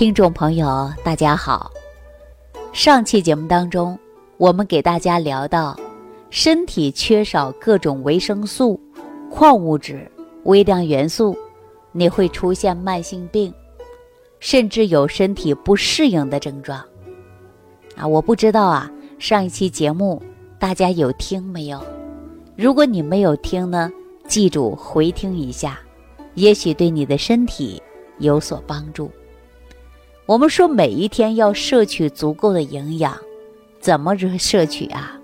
听众朋友，大家好。上期节目当中，我们给大家聊到，身体缺少各种维生素、矿物质、微量元素，你会出现慢性病，甚至有身体不适应的症状。啊，我不知道啊，上一期节目大家有听没有？如果你没有听呢，记住回听一下，也许对你的身体有所帮助。我们说每一天要摄取足够的营养，怎么着摄取啊？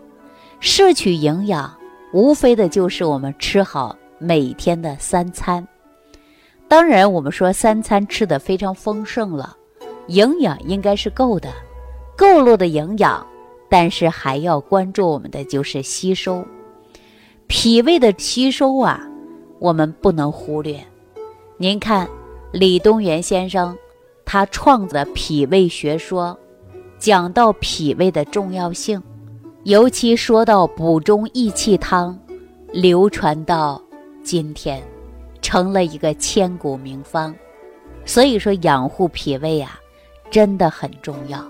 摄取营养无非的就是我们吃好每天的三餐。当然，我们说三餐吃的非常丰盛了，营养应该是够的，够了的营养，但是还要关注我们的就是吸收，脾胃的吸收啊，我们不能忽略。您看李东垣先生。他创的脾胃学说，讲到脾胃的重要性，尤其说到补中益气汤，流传到今天，成了一个千古名方。所以说养护脾胃啊，真的很重要。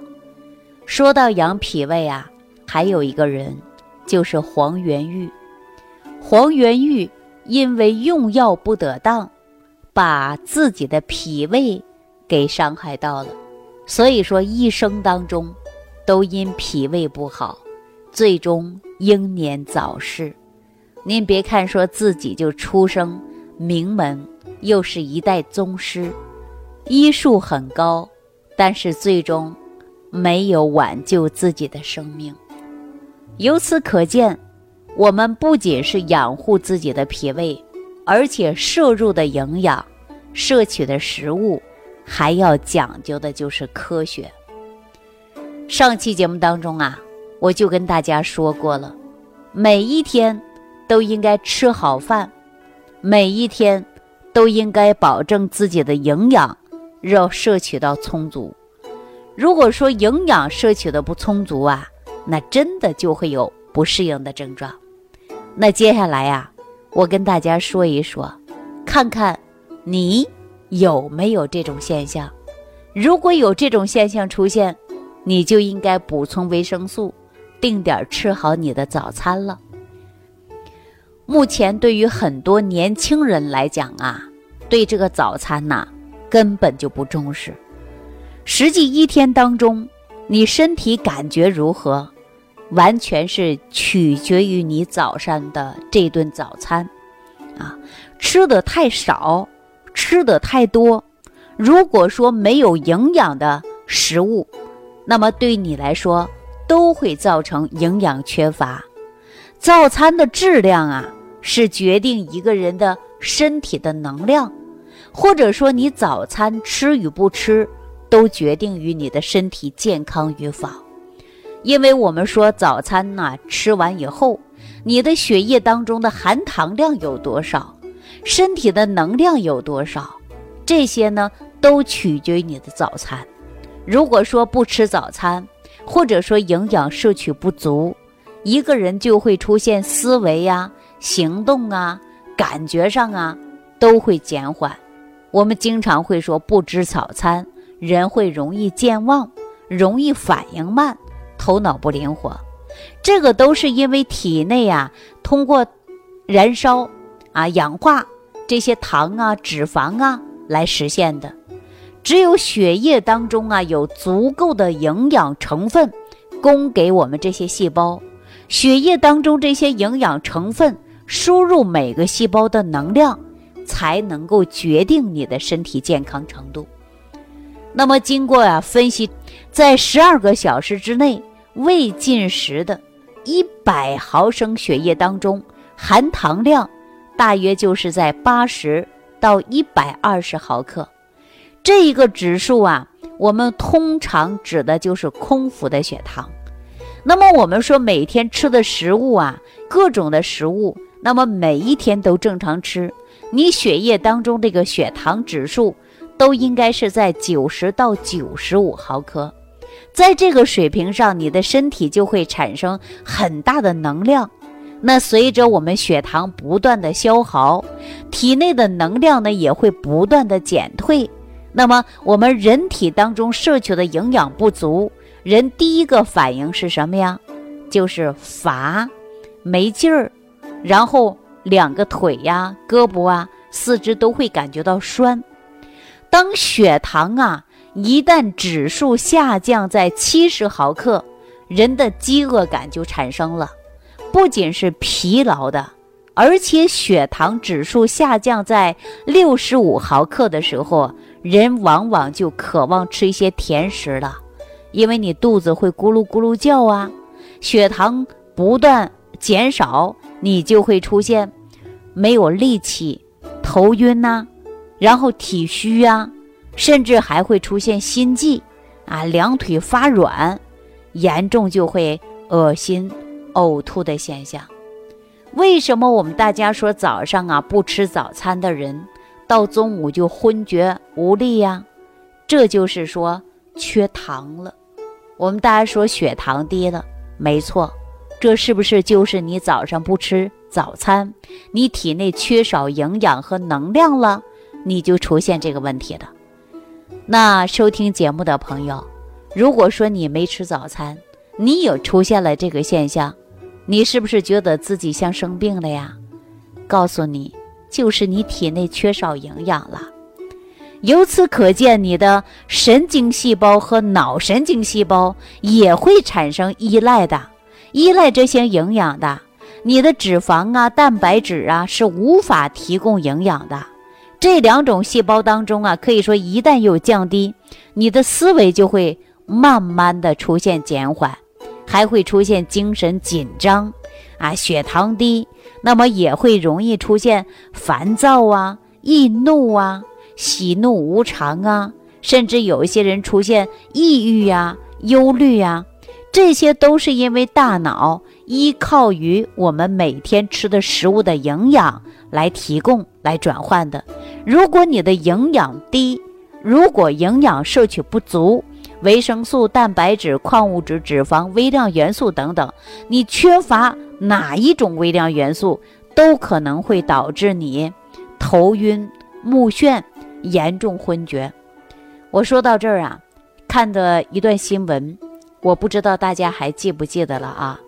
说到养脾胃啊，还有一个人，就是黄元玉。黄元玉因为用药不得当，把自己的脾胃。给伤害到了，所以说一生当中，都因脾胃不好，最终英年早逝。您别看说自己就出生名门，又是一代宗师，医术很高，但是最终没有挽救自己的生命。由此可见，我们不仅是养护自己的脾胃，而且摄入的营养、摄取的食物。还要讲究的就是科学。上期节目当中啊，我就跟大家说过了，每一天都应该吃好饭，每一天都应该保证自己的营养要摄取到充足。如果说营养摄取的不充足啊，那真的就会有不适应的症状。那接下来呀，我跟大家说一说，看看你。有没有这种现象？如果有这种现象出现，你就应该补充维生素，定点吃好你的早餐了。目前对于很多年轻人来讲啊，对这个早餐呐根本就不重视。实际一天当中，你身体感觉如何，完全是取决于你早上的这顿早餐，啊，吃的太少。吃的太多，如果说没有营养的食物，那么对你来说都会造成营养缺乏。早餐的质量啊，是决定一个人的身体的能量，或者说你早餐吃与不吃，都决定于你的身体健康与否。因为我们说早餐呢，吃完以后，你的血液当中的含糖量有多少？身体的能量有多少？这些呢，都取决于你的早餐。如果说不吃早餐，或者说营养摄取不足，一个人就会出现思维呀、行动啊、感觉上啊都会减缓。我们经常会说，不吃早餐，人会容易健忘，容易反应慢，头脑不灵活。这个都是因为体内啊，通过燃烧啊、氧化。这些糖啊、脂肪啊来实现的，只有血液当中啊有足够的营养成分供给我们这些细胞，血液当中这些营养成分输入每个细胞的能量，才能够决定你的身体健康程度。那么经过啊分析，在十二个小时之内未进食的一百毫升血液当中含糖量。大约就是在八十到一百二十毫克，这一个指数啊，我们通常指的就是空腹的血糖。那么我们说每天吃的食物啊，各种的食物，那么每一天都正常吃，你血液当中这个血糖指数都应该是在九十到九十五毫克，在这个水平上，你的身体就会产生很大的能量。那随着我们血糖不断的消耗，体内的能量呢也会不断的减退。那么我们人体当中摄取的营养不足，人第一个反应是什么呀？就是乏、没劲儿，然后两个腿呀、胳膊啊、四肢都会感觉到酸。当血糖啊一旦指数下降在七十毫克，人的饥饿感就产生了，不仅是疲劳的。而且血糖指数下降在六十五毫克的时候，人往往就渴望吃一些甜食了，因为你肚子会咕噜咕噜叫啊。血糖不断减少，你就会出现没有力气、头晕呐，然后体虚啊，甚至还会出现心悸啊，两腿发软，严重就会恶心、呕吐的现象。为什么我们大家说早上啊不吃早餐的人，到中午就昏厥无力呀？这就是说缺糖了。我们大家说血糖低了，没错，这是不是就是你早上不吃早餐，你体内缺少营养和能量了，你就出现这个问题的？那收听节目的朋友，如果说你没吃早餐，你有出现了这个现象。你是不是觉得自己像生病了呀？告诉你，就是你体内缺少营养了。由此可见，你的神经细胞和脑神经细胞也会产生依赖的，依赖这些营养的。你的脂肪啊、蛋白质啊是无法提供营养的。这两种细胞当中啊，可以说一旦有降低，你的思维就会慢慢的出现减缓。还会出现精神紧张，啊，血糖低，那么也会容易出现烦躁啊、易怒啊、喜怒无常啊，甚至有一些人出现抑郁呀、忧虑呀，这些都是因为大脑依靠于我们每天吃的食物的营养来提供、来转换的。如果你的营养低，如果营养摄取不足，维生素、蛋白质、矿物质、脂肪、微量元素等等，你缺乏哪一种微量元素，都可能会导致你头晕目眩、严重昏厥。我说到这儿啊，看的一段新闻，我不知道大家还记不记得了啊？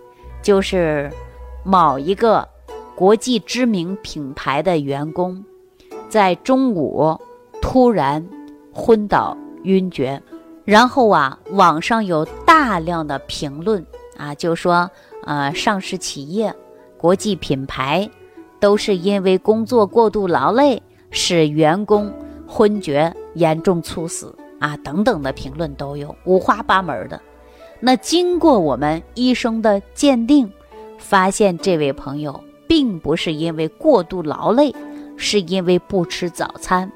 就是某一个国际知名品牌的员工，在中午突然昏倒晕厥。然后啊，网上有大量的评论啊，就说，呃，上市企业、国际品牌，都是因为工作过度劳累，使员工昏厥、严重猝死啊，等等的评论都有，五花八门的。那经过我们医生的鉴定，发现这位朋友并不是因为过度劳累，是因为不吃早餐，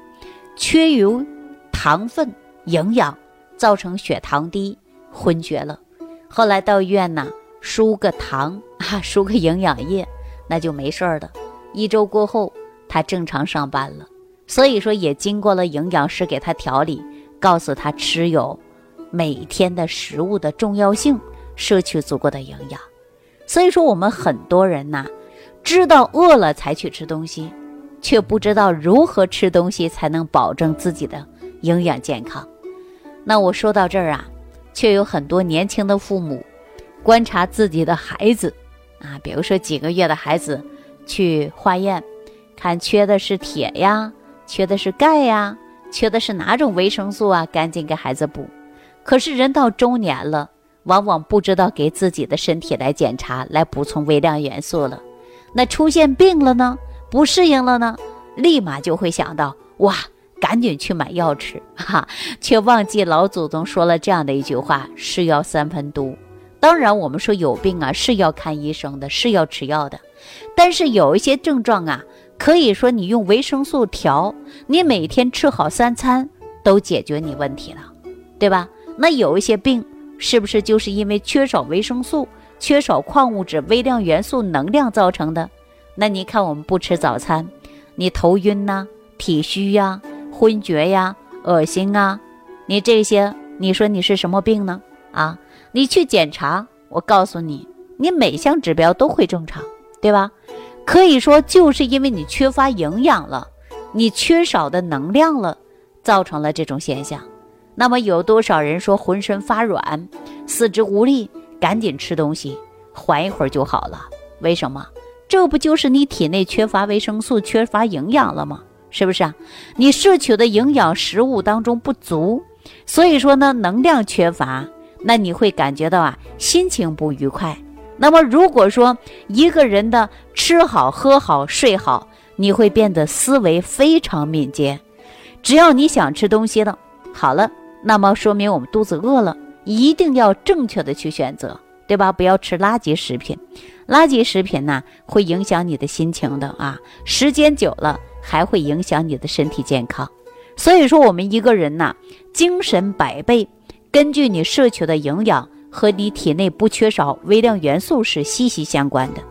缺油糖分、营养。造成血糖低，昏厥了。后来到医院呢，输个糖啊，输个营养液，那就没事儿了。一周过后，他正常上班了。所以说，也经过了营养师给他调理，告诉他吃有每天的食物的重要性，摄取足够的营养。所以说，我们很多人呐，知道饿了才去吃东西，却不知道如何吃东西才能保证自己的营养健康。那我说到这儿啊，却有很多年轻的父母观察自己的孩子啊，比如说几个月的孩子去化验，看缺的是铁呀，缺的是钙呀，缺的是哪种维生素啊，赶紧给孩子补。可是人到中年了，往往不知道给自己的身体来检查，来补充微量元素了。那出现病了呢，不适应了呢，立马就会想到哇。赶紧去买药吃，哈，却忘记老祖宗说了这样的一句话：“是药三分毒。”当然，我们说有病啊，是要看医生的，是要吃药的。但是有一些症状啊，可以说你用维生素调，你每天吃好三餐都解决你问题了，对吧？那有一些病，是不是就是因为缺少维生素、缺少矿物质、微量元素、能量造成的？那你看，我们不吃早餐，你头晕呐，体虚呀。昏厥呀，恶心啊，你这些，你说你是什么病呢？啊，你去检查，我告诉你，你每项指标都会正常，对吧？可以说就是因为你缺乏营养了，你缺少的能量了，造成了这种现象。那么有多少人说浑身发软、四肢无力，赶紧吃东西，缓一会儿就好了？为什么？这不就是你体内缺乏维生素、缺乏营养了吗？是不是啊？你摄取的营养食物当中不足，所以说呢，能量缺乏，那你会感觉到啊，心情不愉快。那么如果说一个人的吃好、喝好、睡好，你会变得思维非常敏捷。只要你想吃东西了，好了，那么说明我们肚子饿了，一定要正确的去选择，对吧？不要吃垃圾食品。垃圾食品呢，会影响你的心情的啊，时间久了还会影响你的身体健康。所以说，我们一个人呢，精神百倍，根据你摄取的营养和你体内不缺少微量元素是息息相关的。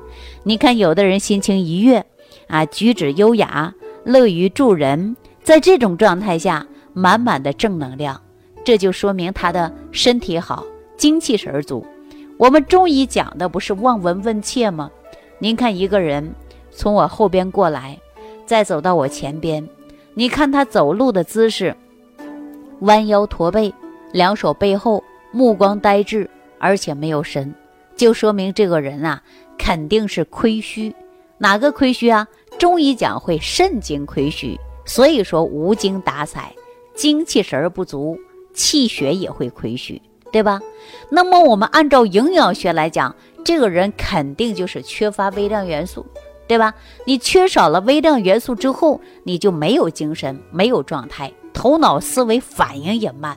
你看，有的人心情愉悦啊，举止优雅，乐于助人，在这种状态下，满满的正能量，这就说明他的身体好，精气神足。我们中医讲的不是望闻问切吗？您看一个人从我后边过来，再走到我前边，你看他走路的姿势，弯腰驼背，两手背后，目光呆滞，而且没有神，就说明这个人啊肯定是亏虚。哪个亏虚啊？中医讲会肾精亏虚，所以说无精打采，精气神儿不足，气血也会亏虚。对吧？那么我们按照营养学来讲，这个人肯定就是缺乏微量元素，对吧？你缺少了微量元素之后，你就没有精神，没有状态，头脑思维反应也慢。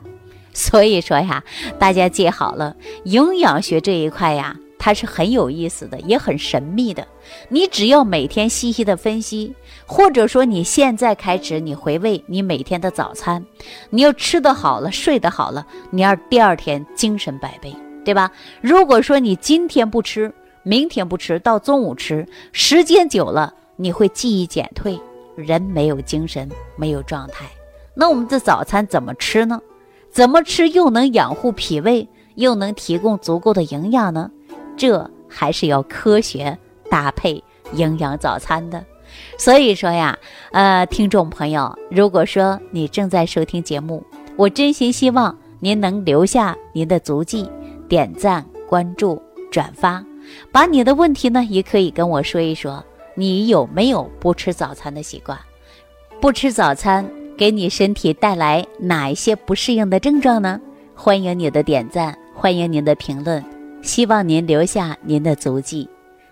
所以说呀，大家记好了，营养学这一块呀。它是很有意思的，也很神秘的。你只要每天细细的分析，或者说你现在开始，你回味你每天的早餐，你要吃得好了，睡得好了，你要第二天精神百倍，对吧？如果说你今天不吃，明天不吃，到中午吃，时间久了，你会记忆减退，人没有精神，没有状态。那我们的早餐怎么吃呢？怎么吃又能养护脾胃，又能提供足够的营养呢？这还是要科学搭配营养早餐的，所以说呀，呃，听众朋友，如果说你正在收听节目，我真心希望您能留下您的足迹，点赞、关注、转发，把你的问题呢，也可以跟我说一说，你有没有不吃早餐的习惯？不吃早餐给你身体带来哪一些不适应的症状呢？欢迎你的点赞，欢迎您的评论。希望您留下您的足迹。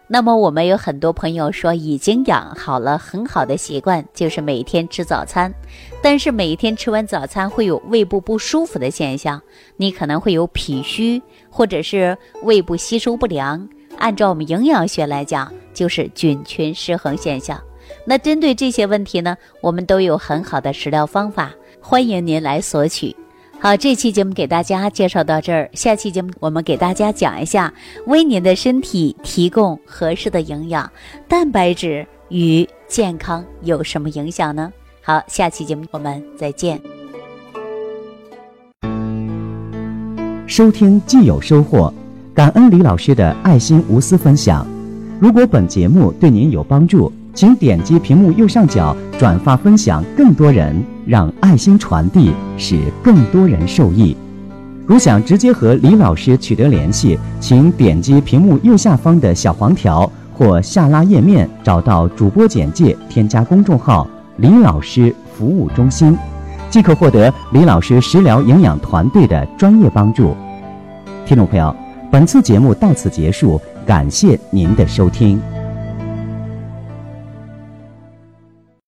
那么，我们有很多朋友说已经养好了很好的习惯，就是每天吃早餐。但是每天吃完早餐会有胃部不舒服的现象，你可能会有脾虚，或者是胃部吸收不良。按照我们营养学来讲，就是菌群失衡现象。那针对这些问题呢，我们都有很好的食疗方法，欢迎您来索取。好，这期节目给大家介绍到这儿。下期节目我们给大家讲一下，为您的身体提供合适的营养，蛋白质与健康有什么影响呢？好，下期节目我们再见。收听既有收获，感恩李老师的爱心无私分享。如果本节目对您有帮助，请点击屏幕右上角转发分享，更多人。让爱心传递，使更多人受益。如想直接和李老师取得联系，请点击屏幕右下方的小黄条或下拉页面，找到主播简介，添加公众号“李老师服务中心”，即可获得李老师食疗营养团队的专业帮助。听众朋友，本次节目到此结束，感谢您的收听。